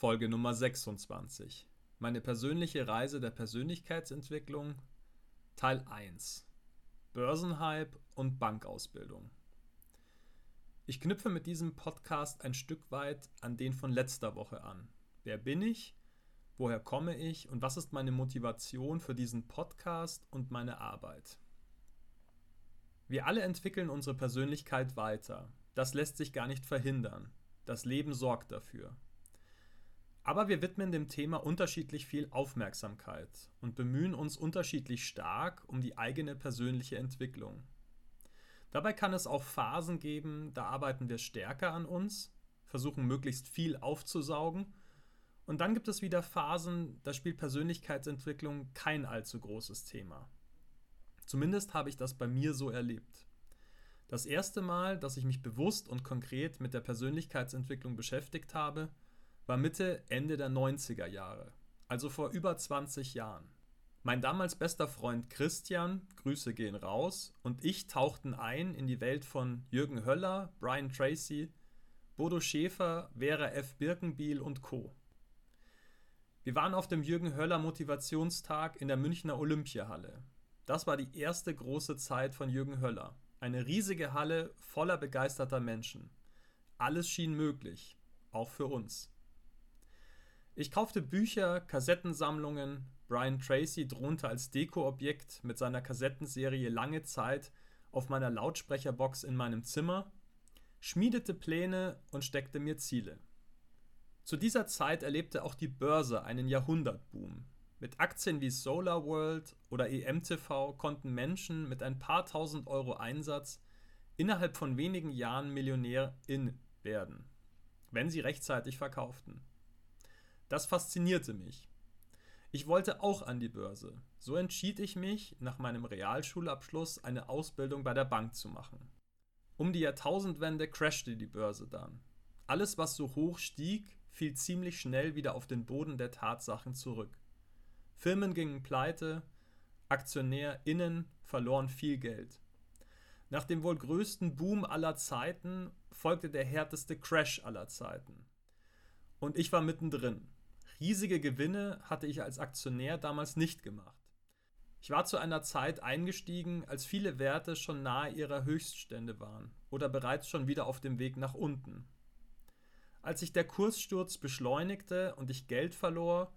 Folge Nummer 26. Meine persönliche Reise der Persönlichkeitsentwicklung Teil 1. Börsenhype und Bankausbildung. Ich knüpfe mit diesem Podcast ein Stück weit an den von letzter Woche an. Wer bin ich? Woher komme ich? Und was ist meine Motivation für diesen Podcast und meine Arbeit? Wir alle entwickeln unsere Persönlichkeit weiter. Das lässt sich gar nicht verhindern. Das Leben sorgt dafür. Aber wir widmen dem Thema unterschiedlich viel Aufmerksamkeit und bemühen uns unterschiedlich stark um die eigene persönliche Entwicklung. Dabei kann es auch Phasen geben, da arbeiten wir stärker an uns, versuchen möglichst viel aufzusaugen, und dann gibt es wieder Phasen, da spielt Persönlichkeitsentwicklung kein allzu großes Thema. Zumindest habe ich das bei mir so erlebt. Das erste Mal, dass ich mich bewusst und konkret mit der Persönlichkeitsentwicklung beschäftigt habe, war Mitte, Ende der 90er Jahre, also vor über 20 Jahren. Mein damals bester Freund Christian, Grüße gehen raus, und ich tauchten ein in die Welt von Jürgen Höller, Brian Tracy, Bodo Schäfer, Vera F. Birkenbiel und Co. Wir waren auf dem Jürgen Höller Motivationstag in der Münchner Olympiahalle. Das war die erste große Zeit von Jürgen Höller. Eine riesige Halle voller begeisterter Menschen. Alles schien möglich, auch für uns. Ich kaufte Bücher, Kassettensammlungen, Brian Tracy drohte als Dekoobjekt mit seiner Kassettenserie lange Zeit auf meiner Lautsprecherbox in meinem Zimmer, schmiedete Pläne und steckte mir Ziele. Zu dieser Zeit erlebte auch die Börse einen Jahrhundertboom. Mit Aktien wie Solar World oder EMTV konnten Menschen mit ein paar tausend Euro Einsatz innerhalb von wenigen Jahren Millionärin werden, wenn sie rechtzeitig verkauften. Das faszinierte mich. Ich wollte auch an die Börse. So entschied ich mich, nach meinem Realschulabschluss eine Ausbildung bei der Bank zu machen. Um die Jahrtausendwende crashte die Börse dann. Alles, was so hoch stieg, fiel ziemlich schnell wieder auf den Boden der Tatsachen zurück. Firmen gingen pleite, AktionärInnen verloren viel Geld. Nach dem wohl größten Boom aller Zeiten folgte der härteste Crash aller Zeiten. Und ich war mittendrin. Riesige Gewinne hatte ich als Aktionär damals nicht gemacht. Ich war zu einer Zeit eingestiegen, als viele Werte schon nahe ihrer Höchststände waren oder bereits schon wieder auf dem Weg nach unten. Als sich der Kurssturz beschleunigte und ich Geld verlor,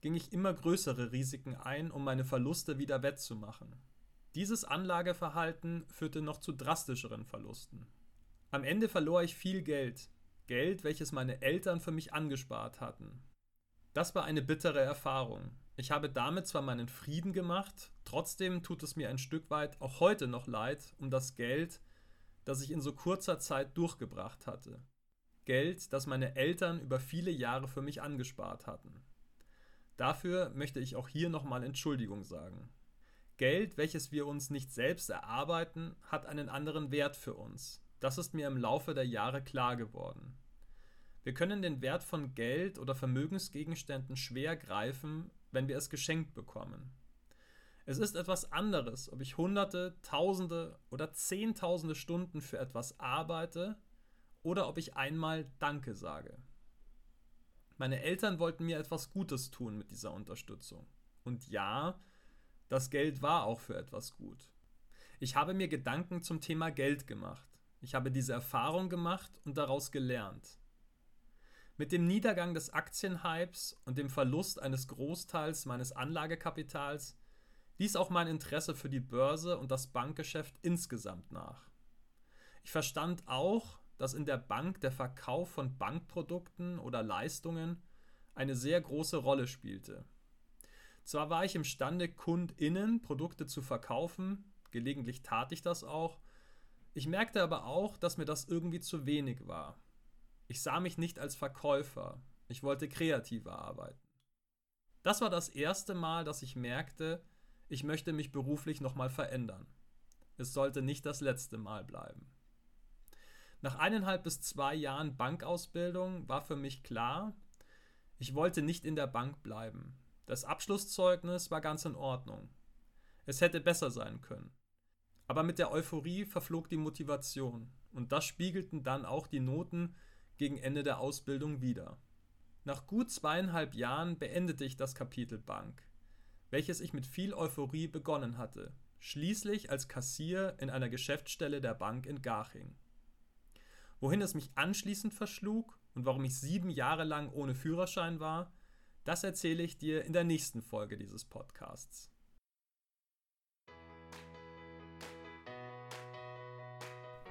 ging ich immer größere Risiken ein, um meine Verluste wieder wettzumachen. Dieses Anlageverhalten führte noch zu drastischeren Verlusten. Am Ende verlor ich viel Geld, Geld, welches meine Eltern für mich angespart hatten. Das war eine bittere Erfahrung. Ich habe damit zwar meinen Frieden gemacht, trotzdem tut es mir ein Stück weit auch heute noch leid um das Geld, das ich in so kurzer Zeit durchgebracht hatte. Geld, das meine Eltern über viele Jahre für mich angespart hatten. Dafür möchte ich auch hier nochmal Entschuldigung sagen. Geld, welches wir uns nicht selbst erarbeiten, hat einen anderen Wert für uns. Das ist mir im Laufe der Jahre klar geworden. Wir können den Wert von Geld oder Vermögensgegenständen schwer greifen, wenn wir es geschenkt bekommen. Es ist etwas anderes, ob ich Hunderte, Tausende oder Zehntausende Stunden für etwas arbeite oder ob ich einmal Danke sage. Meine Eltern wollten mir etwas Gutes tun mit dieser Unterstützung. Und ja, das Geld war auch für etwas gut. Ich habe mir Gedanken zum Thema Geld gemacht. Ich habe diese Erfahrung gemacht und daraus gelernt. Mit dem Niedergang des Aktienhypes und dem Verlust eines Großteils meines Anlagekapitals ließ auch mein Interesse für die Börse und das Bankgeschäft insgesamt nach. Ich verstand auch, dass in der Bank der Verkauf von Bankprodukten oder Leistungen eine sehr große Rolle spielte. Zwar war ich imstande, KundInnen Produkte zu verkaufen, gelegentlich tat ich das auch, ich merkte aber auch, dass mir das irgendwie zu wenig war. Ich sah mich nicht als Verkäufer, ich wollte kreativer arbeiten. Das war das erste Mal, dass ich merkte, ich möchte mich beruflich nochmal verändern. Es sollte nicht das letzte Mal bleiben. Nach eineinhalb bis zwei Jahren Bankausbildung war für mich klar, ich wollte nicht in der Bank bleiben. Das Abschlusszeugnis war ganz in Ordnung. Es hätte besser sein können. Aber mit der Euphorie verflog die Motivation und das spiegelten dann auch die Noten, gegen Ende der Ausbildung wieder. Nach gut zweieinhalb Jahren beendete ich das Kapitel Bank, welches ich mit viel Euphorie begonnen hatte, schließlich als Kassier in einer Geschäftsstelle der Bank in Garching. Wohin es mich anschließend verschlug und warum ich sieben Jahre lang ohne Führerschein war, das erzähle ich dir in der nächsten Folge dieses Podcasts.